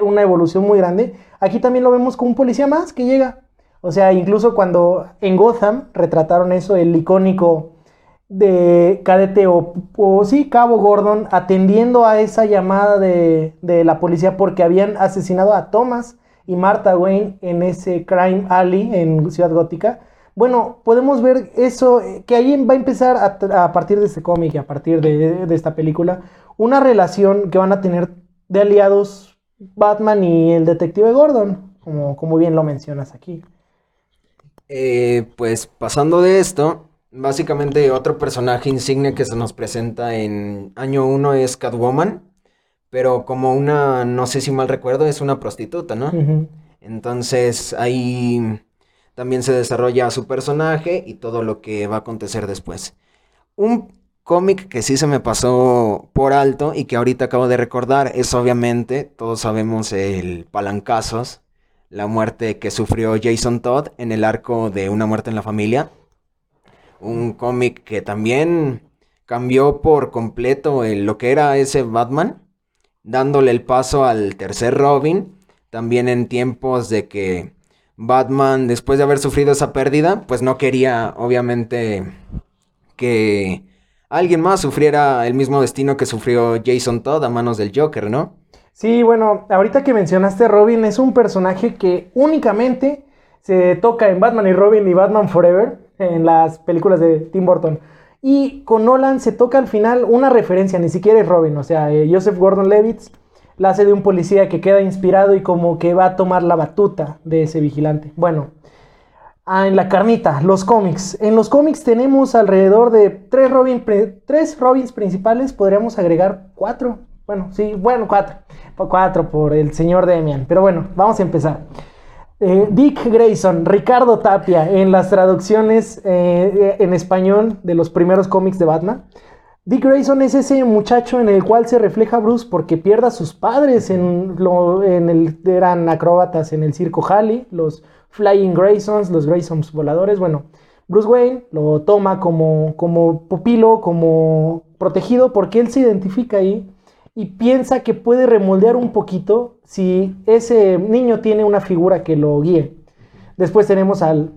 una evolución muy grande. Aquí también lo vemos como un policía más que llega. O sea, incluso cuando en Gotham retrataron eso, el icónico de cadete o, o sí, Cabo Gordon, atendiendo a esa llamada de, de la policía porque habían asesinado a Thomas y Martha Wayne en ese Crime Alley en Ciudad Gótica. Bueno, podemos ver eso, eh, que ahí va a empezar a, partir de este cómic y a partir de, de esta película, una relación que van a tener de aliados Batman y el detective Gordon, como, como bien lo mencionas aquí. Eh, pues pasando de esto, básicamente otro personaje insignia que se nos presenta en año 1 es Catwoman, pero como una, no sé si mal recuerdo, es una prostituta, ¿no? Entonces ahí también se desarrolla su personaje y todo lo que va a acontecer después. Un cómic que sí se me pasó por alto y que ahorita acabo de recordar es obviamente, todos sabemos, el Palancazos, la muerte que sufrió Jason Todd en el arco de Una muerte en la familia. Un cómic que también cambió por completo lo que era ese Batman, dándole el paso al tercer Robin, también en tiempos de que Batman, después de haber sufrido esa pérdida, pues no quería, obviamente, que alguien más sufriera el mismo destino que sufrió Jason Todd a manos del Joker, ¿no? Sí, bueno, ahorita que mencionaste Robin, es un personaje que únicamente se toca en Batman y Robin y Batman Forever, en las películas de Tim Burton. Y con Nolan se toca al final una referencia, ni siquiera es Robin, o sea, eh, Joseph Gordon-Levitt la hace de un policía que queda inspirado y como que va a tomar la batuta de ese vigilante. Bueno, Ah, en la carnita, los cómics. En los cómics tenemos alrededor de tres, Robin, tres Robins principales, podríamos agregar cuatro. Bueno, sí, bueno, cuatro. Cuatro por el señor Demian. Pero bueno, vamos a empezar. Eh, Dick Grayson, Ricardo Tapia, en las traducciones eh, en español de los primeros cómics de Batman. Dick Grayson es ese muchacho en el cual se refleja Bruce porque pierde a sus padres en, lo, en el, eran acróbatas en el circo Halley, los Flying Graysons, los Graysons voladores. Bueno, Bruce Wayne lo toma como, como pupilo, como protegido, porque él se identifica ahí y piensa que puede remoldear un poquito si ese niño tiene una figura que lo guíe. Después tenemos al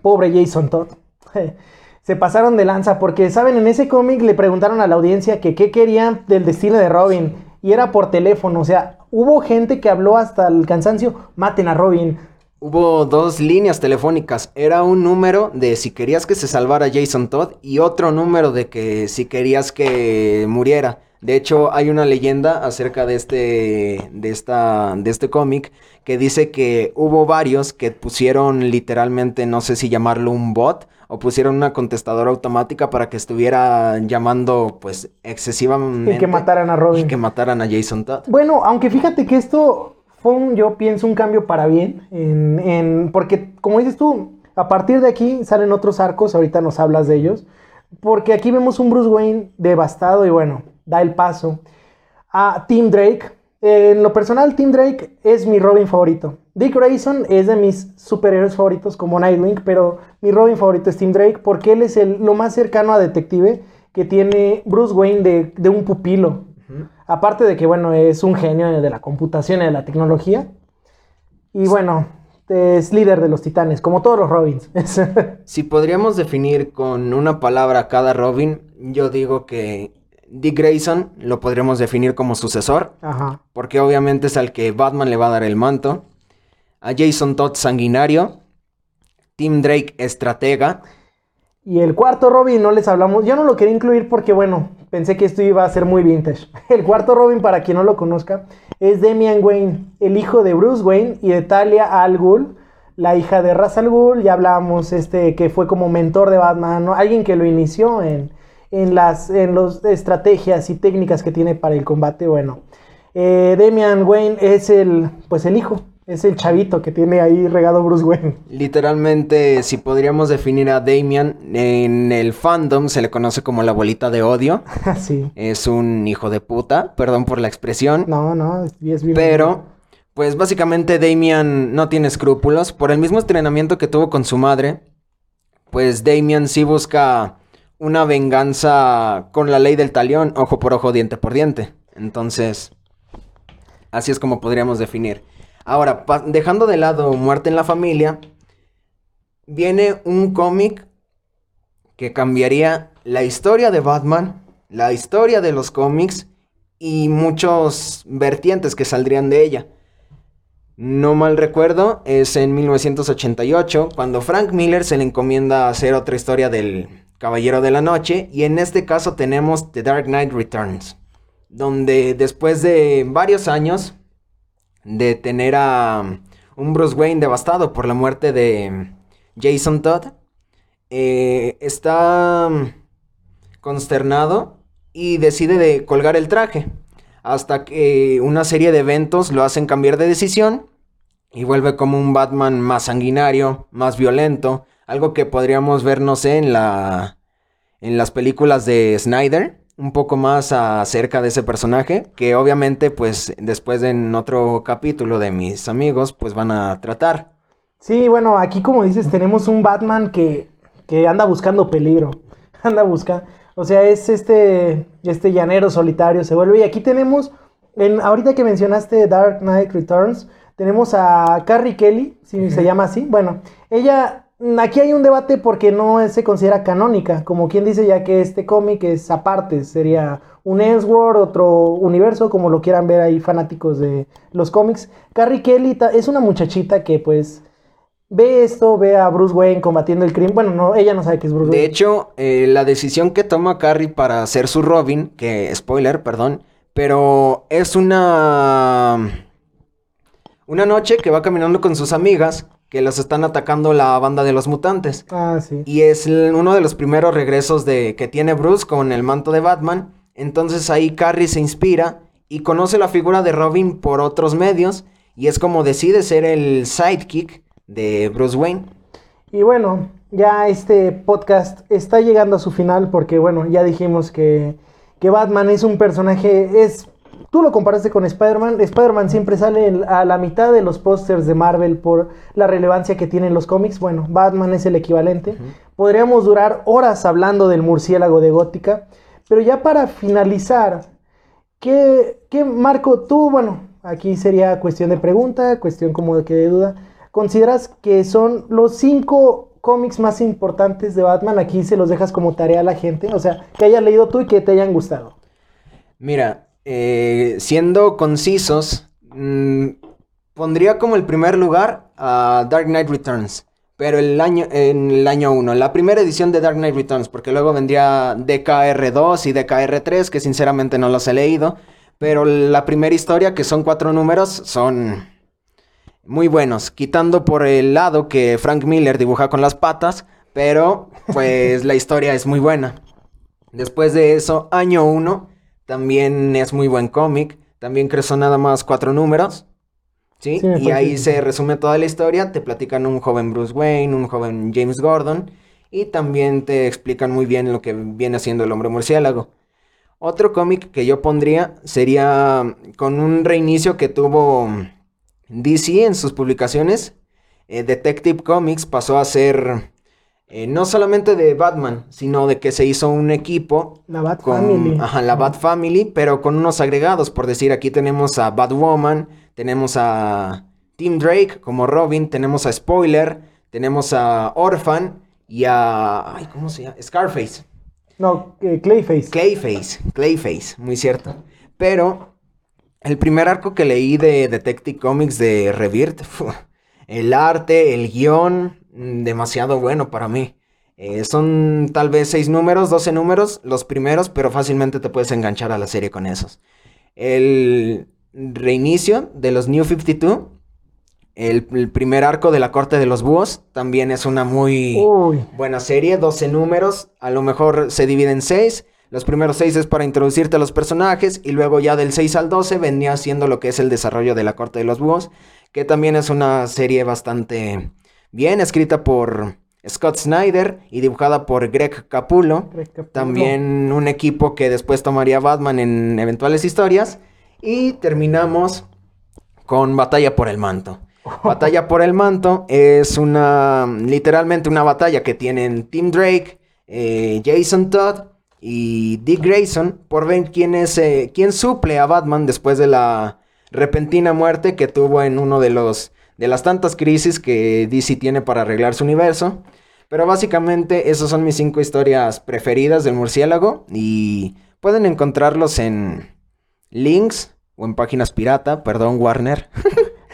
pobre Jason Todd. Se pasaron de lanza porque, ¿saben? En ese cómic le preguntaron a la audiencia que qué querían del destino de Robin. Y era por teléfono. O sea, hubo gente que habló hasta el cansancio, maten a Robin. Hubo dos líneas telefónicas. Era un número de si querías que se salvara Jason Todd y otro número de que si querías que muriera. De hecho, hay una leyenda acerca de este, de esta, de este cómic que dice que hubo varios que pusieron literalmente, no sé si llamarlo un bot o pusieron una contestadora automática para que estuviera llamando, pues, excesivamente. Y que mataran a Robin. Y que mataran a Jason Todd. Bueno, aunque fíjate que esto fue un, yo pienso, un cambio para bien. En, en- porque, como dices tú, a partir de aquí salen otros arcos, ahorita nos hablas de ellos. Porque aquí vemos un Bruce Wayne devastado y bueno, da el paso a Tim Drake. En lo personal, Tim Drake es mi Robin favorito. Dick Grayson es de mis superhéroes favoritos como Nightwing, pero mi Robin favorito es Tim Drake porque él es el, lo más cercano a detective que tiene Bruce Wayne de, de un pupilo. Aparte de que, bueno, es un genio de la computación y de la tecnología. Y bueno, es líder de los titanes, como todos los Robins. Si podríamos definir con una palabra a cada Robin, yo digo que Dick Grayson lo podríamos definir como sucesor, Ajá. porque obviamente es al que Batman le va a dar el manto. A Jason Todd sanguinario, Tim Drake estratega, Y el cuarto Robin no les hablamos. Yo no lo quería incluir porque, bueno, pensé que esto iba a ser muy vintage. El cuarto Robin, para quien no lo conozca, es Damian Wayne, el hijo de Bruce Wayne y de Talia Al Ghul, la hija de Ra's al Ghul. Ya hablábamos, este, que fue como mentor de Batman, ¿no? alguien que lo inició en, en las en los estrategias y técnicas que tiene para el combate. Bueno, eh, Damian Wayne es el, pues el hijo, es el chavito que tiene ahí regado Bruce Wayne. literalmente si podríamos definir a Damian, en el fandom se le conoce como la bolita de odio, Así. es un hijo de puta, perdón por la expresión. No, no, es, es bien. Pero, pues básicamente Damian no tiene escrúpulos. Por el mismo entrenamiento que tuvo con su madre, pues Damian sí busca una venganza con la ley del talión, ojo por ojo, diente por diente. Entonces, Así es como podríamos definir. Ahora, dejando de lado Muerte en la Familia, viene un cómic que cambiaría la historia de Batman, la historia de los cómics y muchos vertientes que saldrían de ella. No mal recuerdo, es en 1988, cuando Frank Miller se le encomienda hacer otra historia del Caballero de la Noche, y en este caso tenemos The Dark Knight Returns, donde después de varios años de tener a un Bruce Wayne devastado por la muerte de Jason Todd, eh, está consternado y decide de colgar el traje hasta que una serie de eventos lo hacen cambiar de decisión y vuelve como un Batman más sanguinario, más violento, algo que podríamos ver, no sé, en la en las películas de Snyder, un poco más acerca de ese personaje, que obviamente pues después en otro capítulo de mis amigos pues van a tratar. Sí, bueno, aquí como dices, tenemos un Batman que, que anda buscando peligro. Anda buscando. O sea, es este, este llanero solitario se vuelve. Y aquí tenemos, en, ahorita que mencionaste Dark Knight Returns, tenemos a Carrie Kelly, si se llama así. Bueno, ella, aquí hay un debate porque no se considera canónica, como quien dice ya que este cómic es aparte, sería un Elseworld, otro universo, como lo quieran ver ahí fanáticos de los cómics. Carrie Kelly es una muchachita que pues ve esto, ve a Bruce Wayne combatiendo el crimen. Bueno, no, ella no sabe que es Bruce De Wayne. hecho, eh, la decisión que toma Carrie para hacer su Robin, que spoiler, perdón, pero es una una noche que va caminando con sus amigas que las están atacando la banda de los mutantes. Ah, sí. Y es uno de los primeros regresos de que tiene Bruce con el manto de Batman. Entonces ahí Carrie se inspira y conoce la figura de Robin por otros medios y es como decide ser el sidekick de Bruce Wayne. Y bueno, ya este podcast está llegando a su final porque, bueno, ya dijimos que, que Batman es un personaje, es... Tú lo comparaste con Spider-Man. Spider-Man siempre sale en- a la mitad de los pósters de Marvel por la relevancia que tienen los cómics. Bueno, Batman es el equivalente. Podríamos durar horas hablando del murciélago de Gótica. Pero ya para finalizar, ¿qué, qué Marco, tú, bueno, aquí sería cuestión de pregunta, cuestión como de que de duda. ¿Consideras que son los cinco cómics más importantes de Batman? Aquí se los dejas como tarea a la gente. O sea, que hayas leído tú y que te hayan gustado. Mira, eh, siendo concisos, mm, pondría como el primer lugar a Dark Knight Returns. Pero el año, en el año 1, la primera edición de Dark Knight Returns, porque luego vendría DKR2 y DKR3, que sinceramente no los he leído. Pero la primera historia, que son cuatro números, son muy buenos. Quitando por el lado que Frank Miller dibuja con las patas, pero pues la historia es muy buena. Después de eso, año 1, también es muy buen cómic. También creo son nada más cuatro números. ¿Sí? Y ahí se resume toda la historia. Te platican un joven Bruce Wayne, un joven James Gordon. Y también te explican muy bien lo que viene haciendo el hombre murciélago. Otro cómic que yo pondría sería con un reinicio que tuvo DC en sus publicaciones. eh, Detective Comics pasó a ser eh, no solamente de Batman, sino de que se hizo un equipo La Bat con Family. ajá, la Bat Family, pero con unos agregados. Por decir, aquí tenemos a Batwoman, tenemos a Tim Drake como Robin, tenemos a Spoiler, tenemos a Orphan y a. Ay, ¿cómo se llama? Scarface. No, eh, Clayface. Clayface, Clayface, muy cierto. Pero el primer arco que leí de Detective Comics de Rebirth, el arte, el guion, demasiado bueno para mí. Eh, son tal vez 6 números, 12 números, los primeros, pero fácilmente te puedes enganchar a la serie con esos. El reinicio de los New 52, el, el primer arco de la Corte de los Búhos, también es una muy... Uy. Buena serie, 12 números, a lo mejor se divide en 6. Los primeros 6 es para introducirte a los personajes y luego ya del 6 al 12 venía siendo lo que es el desarrollo de la Corte de los Búhos, que también es una serie bastante bien escrita por Scott Snyder y dibujada por Greg Capullo. Greg Capullo. También un equipo que después tomaría Batman en eventuales historias. Y terminamos con Batalla por el Manto. Batalla por el Manto es una, literalmente una batalla que tienen Tim Drake, eh, Jason Todd y Dick Grayson por ver quién es, eh, quién suple a Batman después de la repentina muerte que tuvo en uno de los de las tantas crisis que DC tiene para arreglar su universo. Pero básicamente esas son mis cinco historias preferidas del murciélago y pueden encontrarlos en links o en páginas pirata, perdón Warner.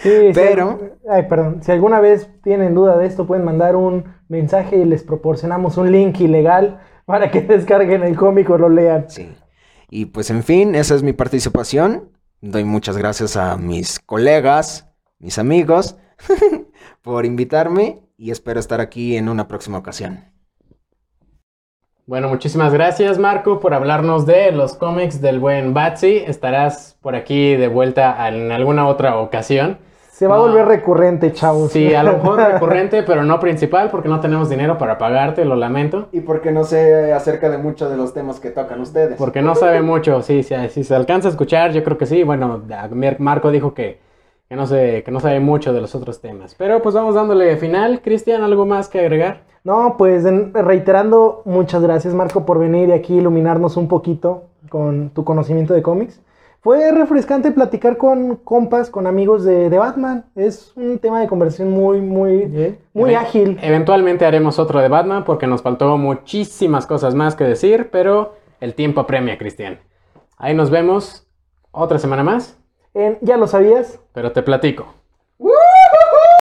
Sí, si- Pero- ay, perdón. Si alguna vez tienen duda de esto, pueden mandar un mensaje y les proporcionamos un link ilegal para que descarguen el cómic o lo lean. Sí. Y pues en fin, esa es mi participación. Doy muchas gracias a mis colegas, mis amigos, por invitarme y espero estar aquí en una próxima ocasión. Bueno, muchísimas gracias Marco por hablarnos de los cómics del buen Batsy. Estarás por aquí de vuelta en alguna otra ocasión. Se va No. a volver recurrente, chavos. Sí, a lo mejor recurrente, pero no principal porque no tenemos dinero para pagarte, lo lamento. Y porque no sé acerca de muchos de los temas que tocan ustedes. Porque no sabe mucho, sí, sí, si se alcanza a escuchar, yo creo que sí. Bueno, Marco dijo que, que, no sé, que no sabe mucho de los otros temas. Pero pues vamos dándole final. Cristian, ¿algo más que agregar? No, pues reiterando, muchas gracias Marco por venir y aquí iluminarnos un poquito con tu conocimiento de cómics. Fue refrescante platicar con compas, con amigos de, de Batman. Es un tema de conversación muy, muy, muy Even- ágil. Eventualmente haremos otro de Batman porque nos faltó muchísimas cosas más que decir, pero el tiempo apremia, Cristian. Ahí nos vemos otra semana más, Ya lo sabías, pero te platico.